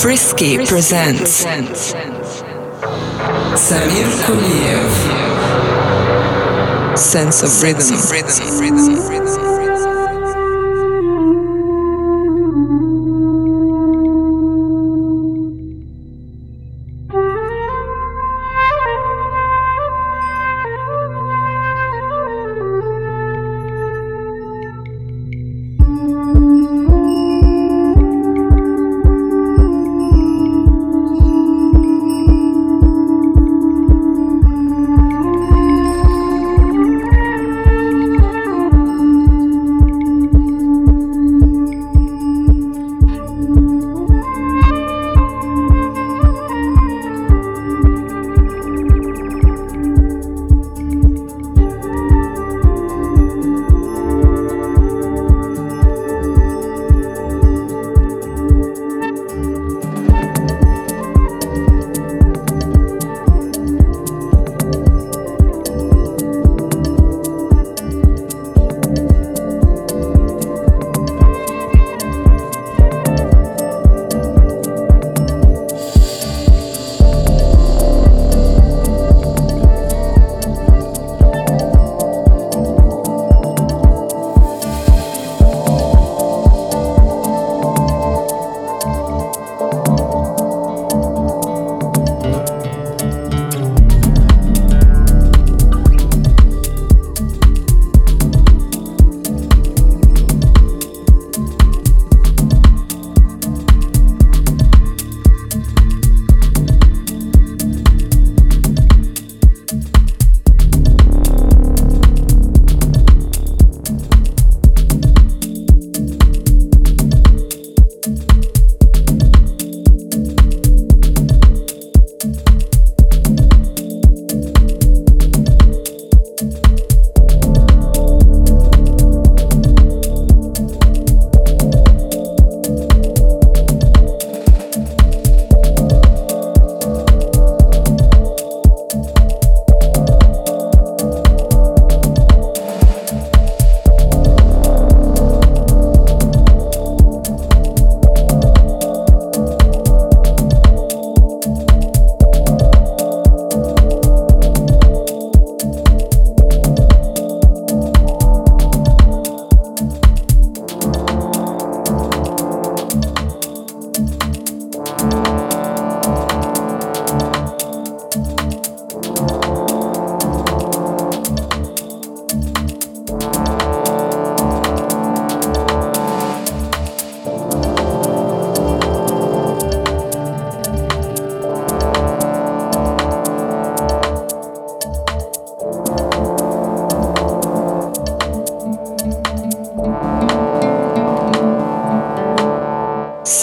Frisky presents Samir Kuliev Sense of Rhythm. sense of rhythm. rhythm.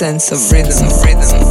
Sense of rhythm.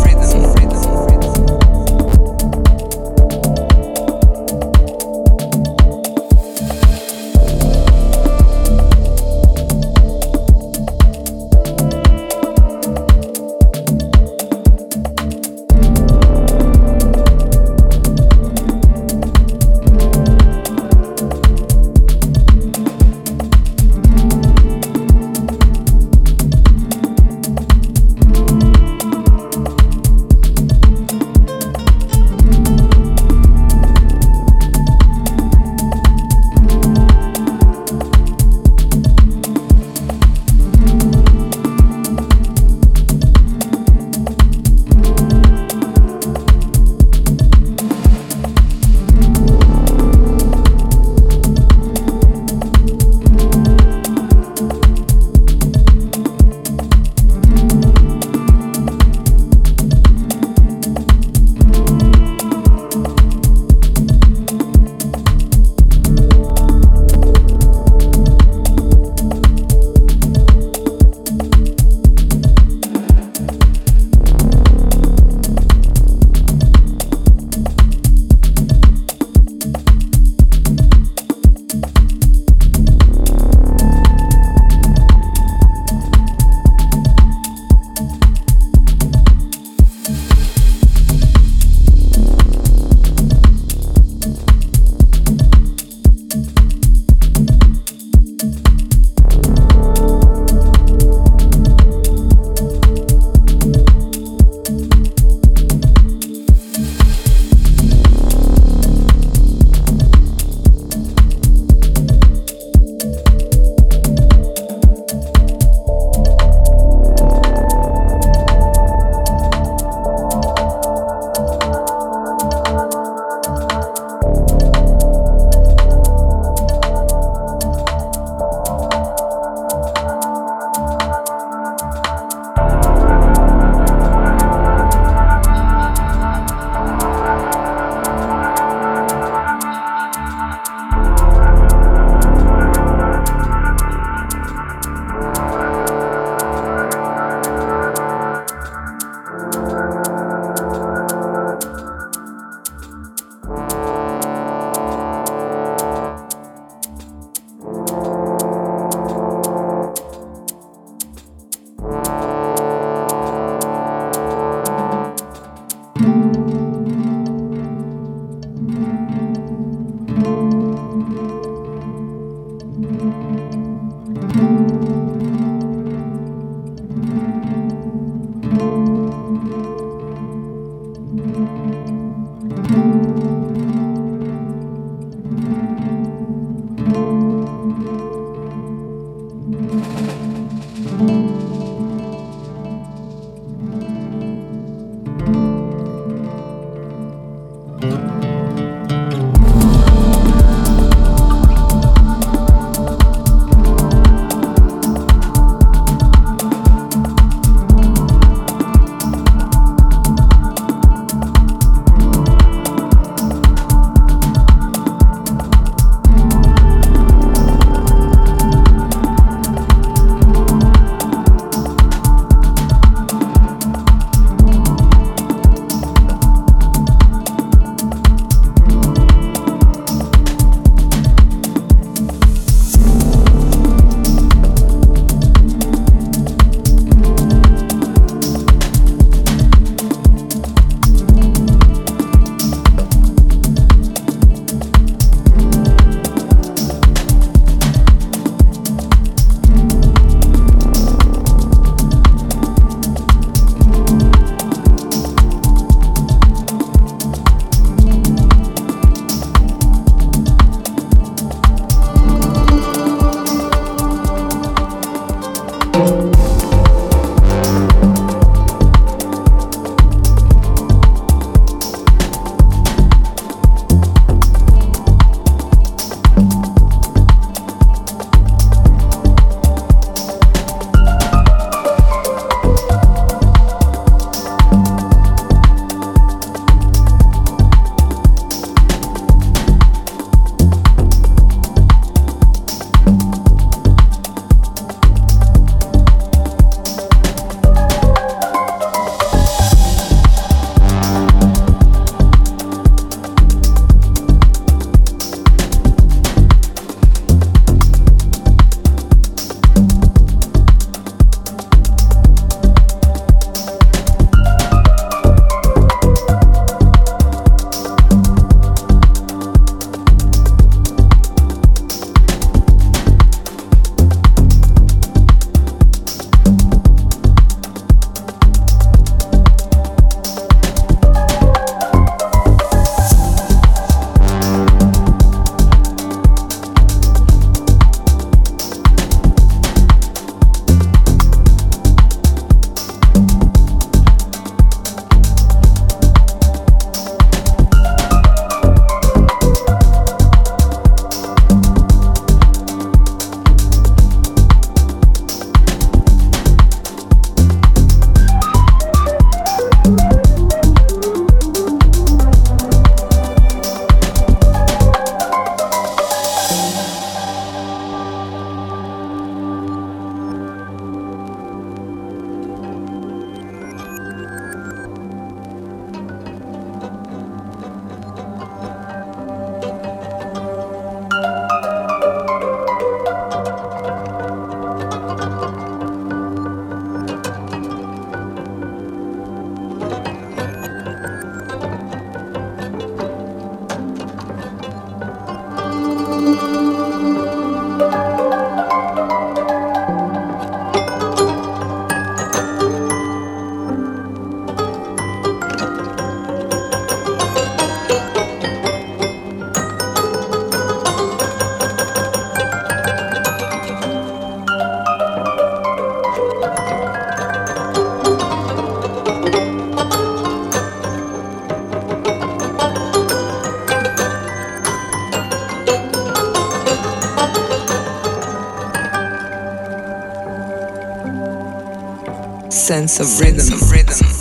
Sense of rhythm.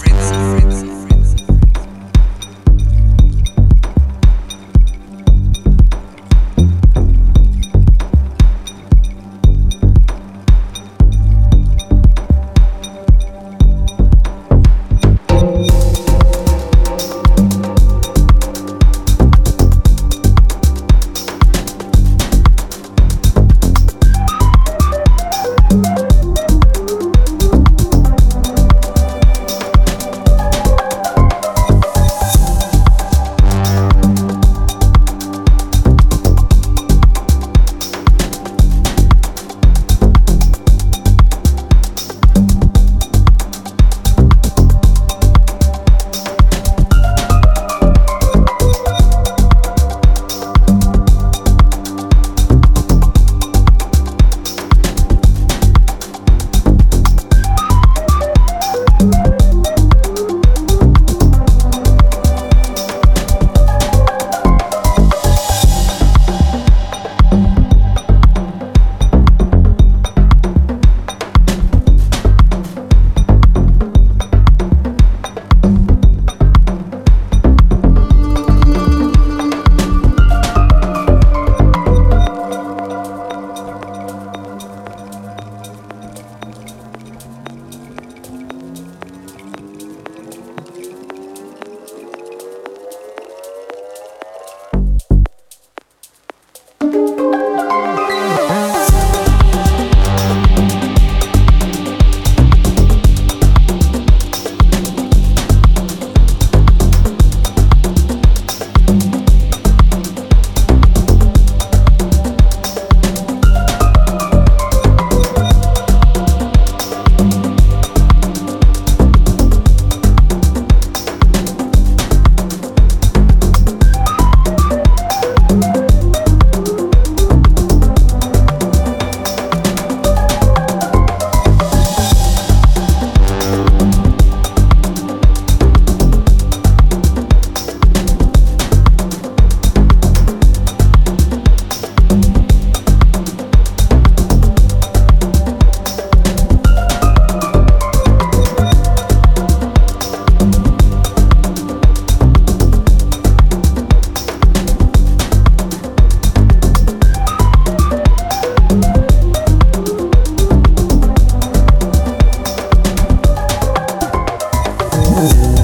Ooh.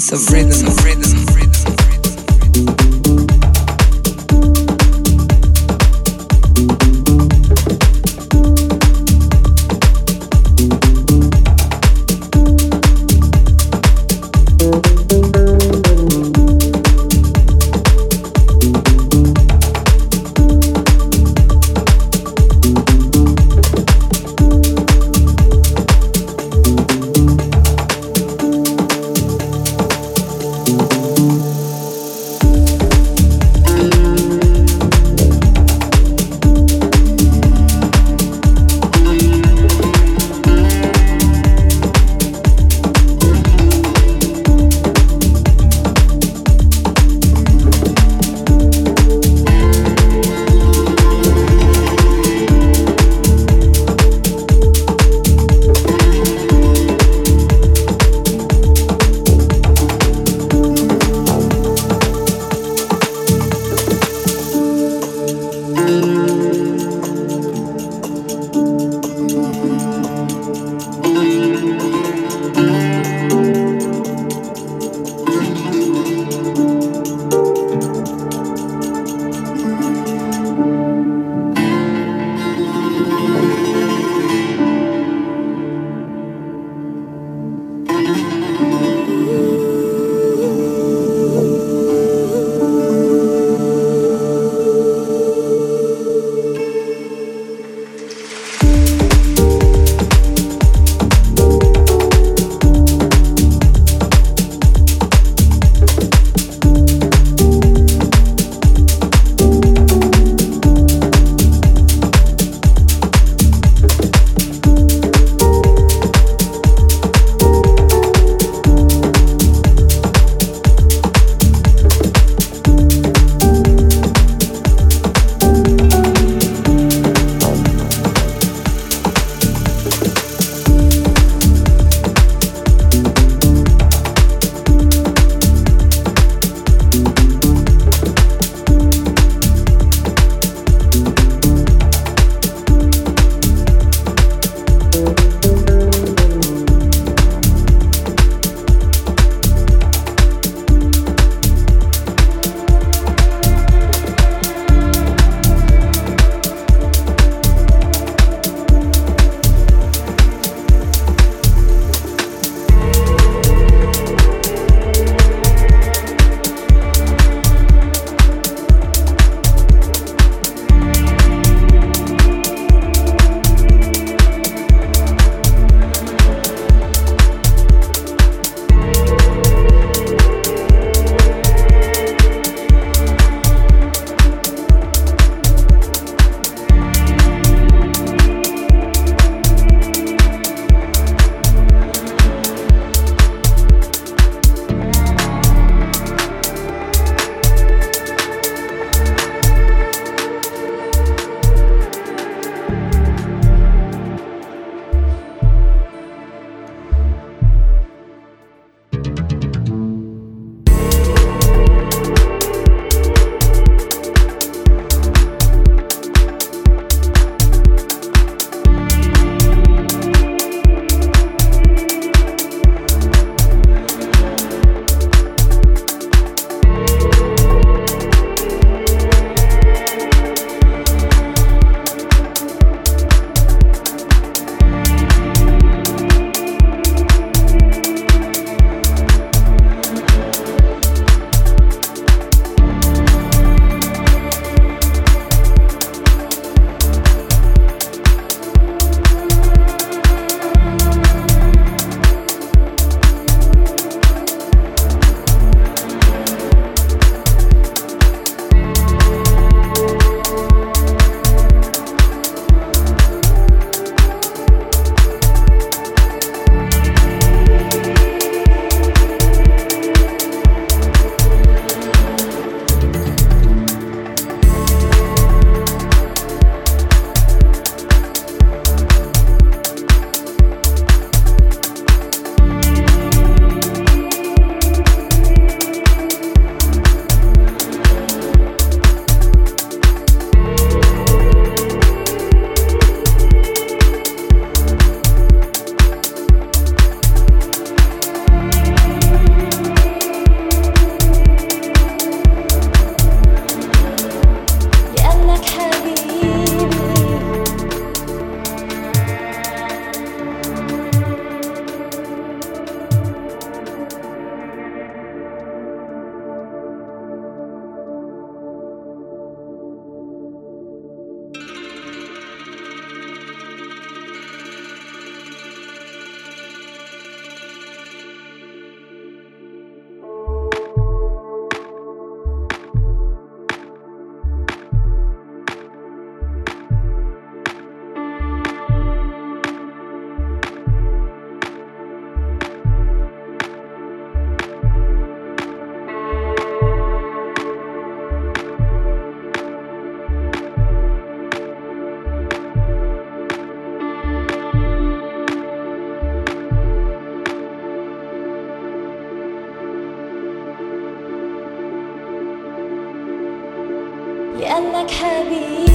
Sense of rhythm. حبيبي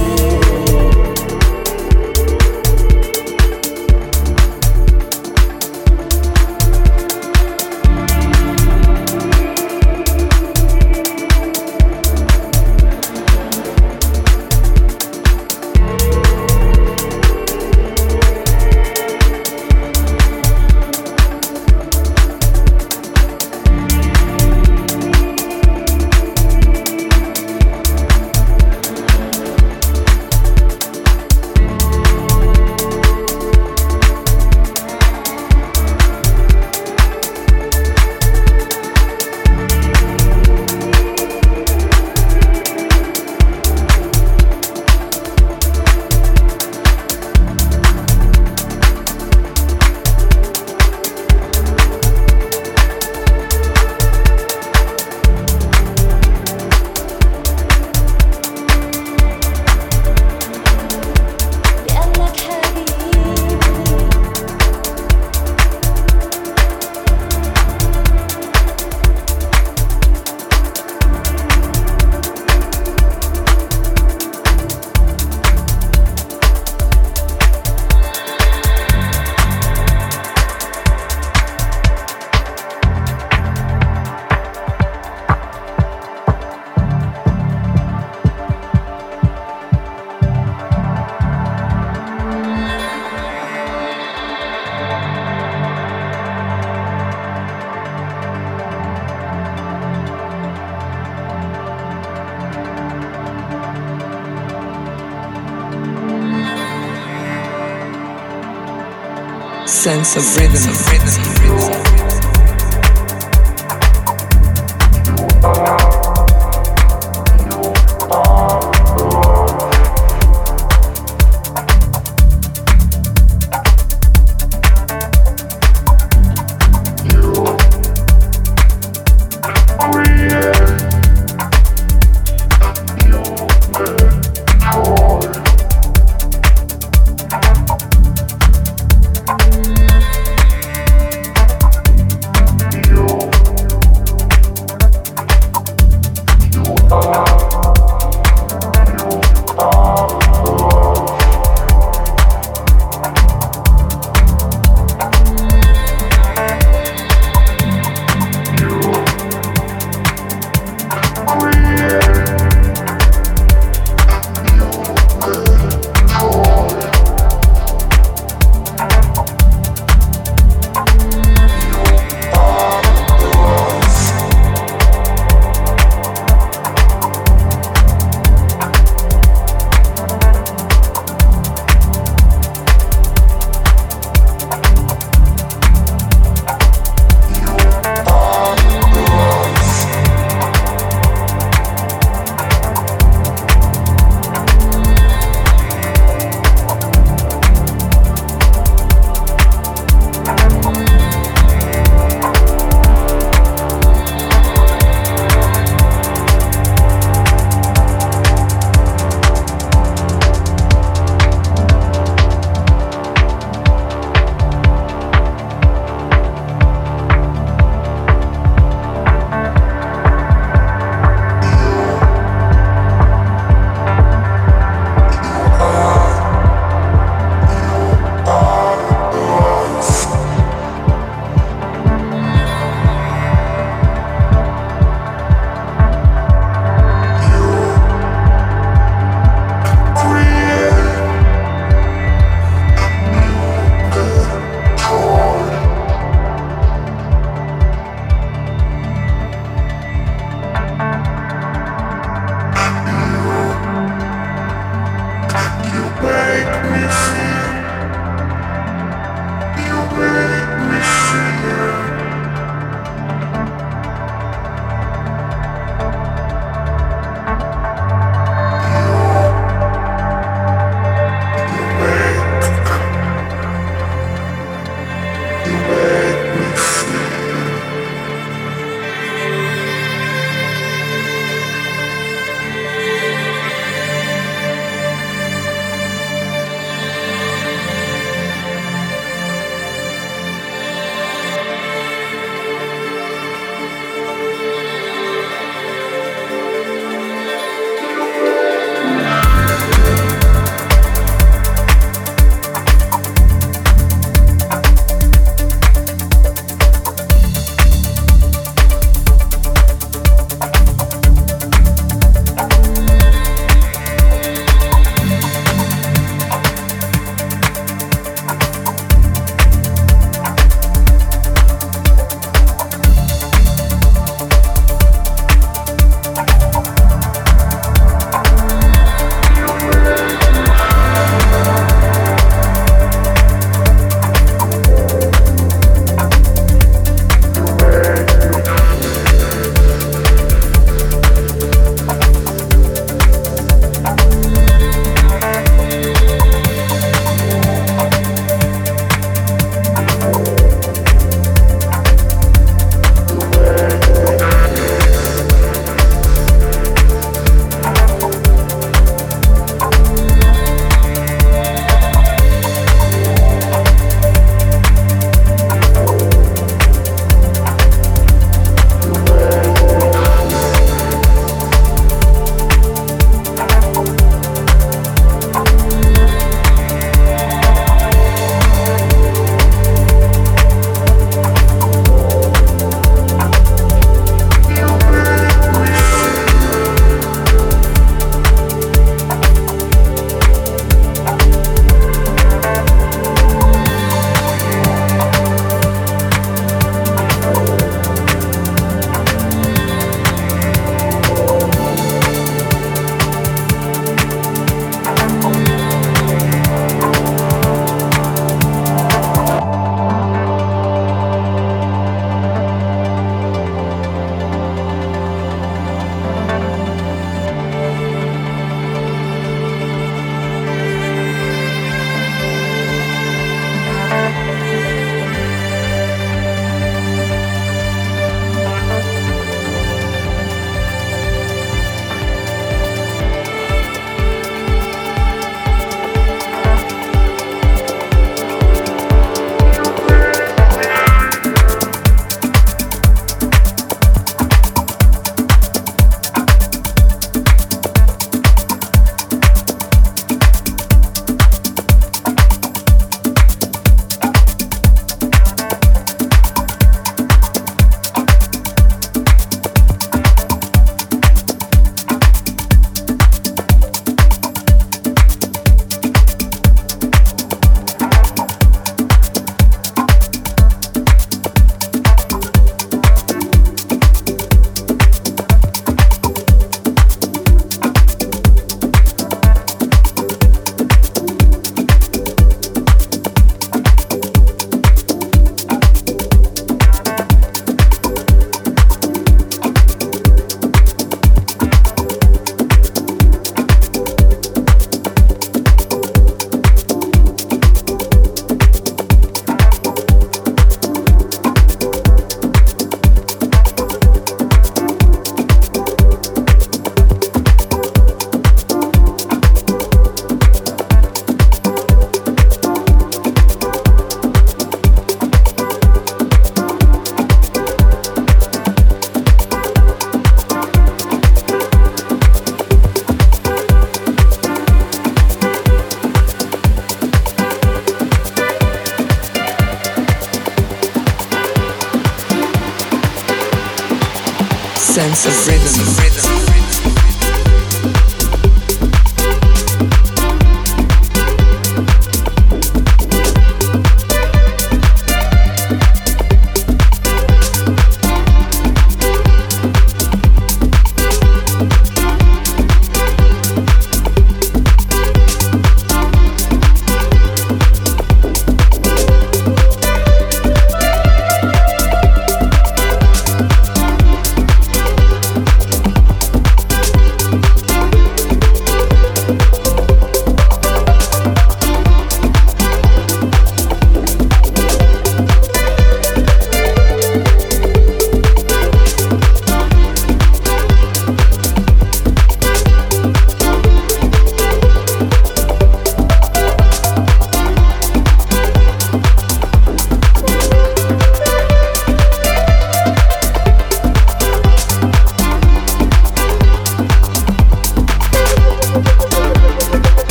Sense of rhythm.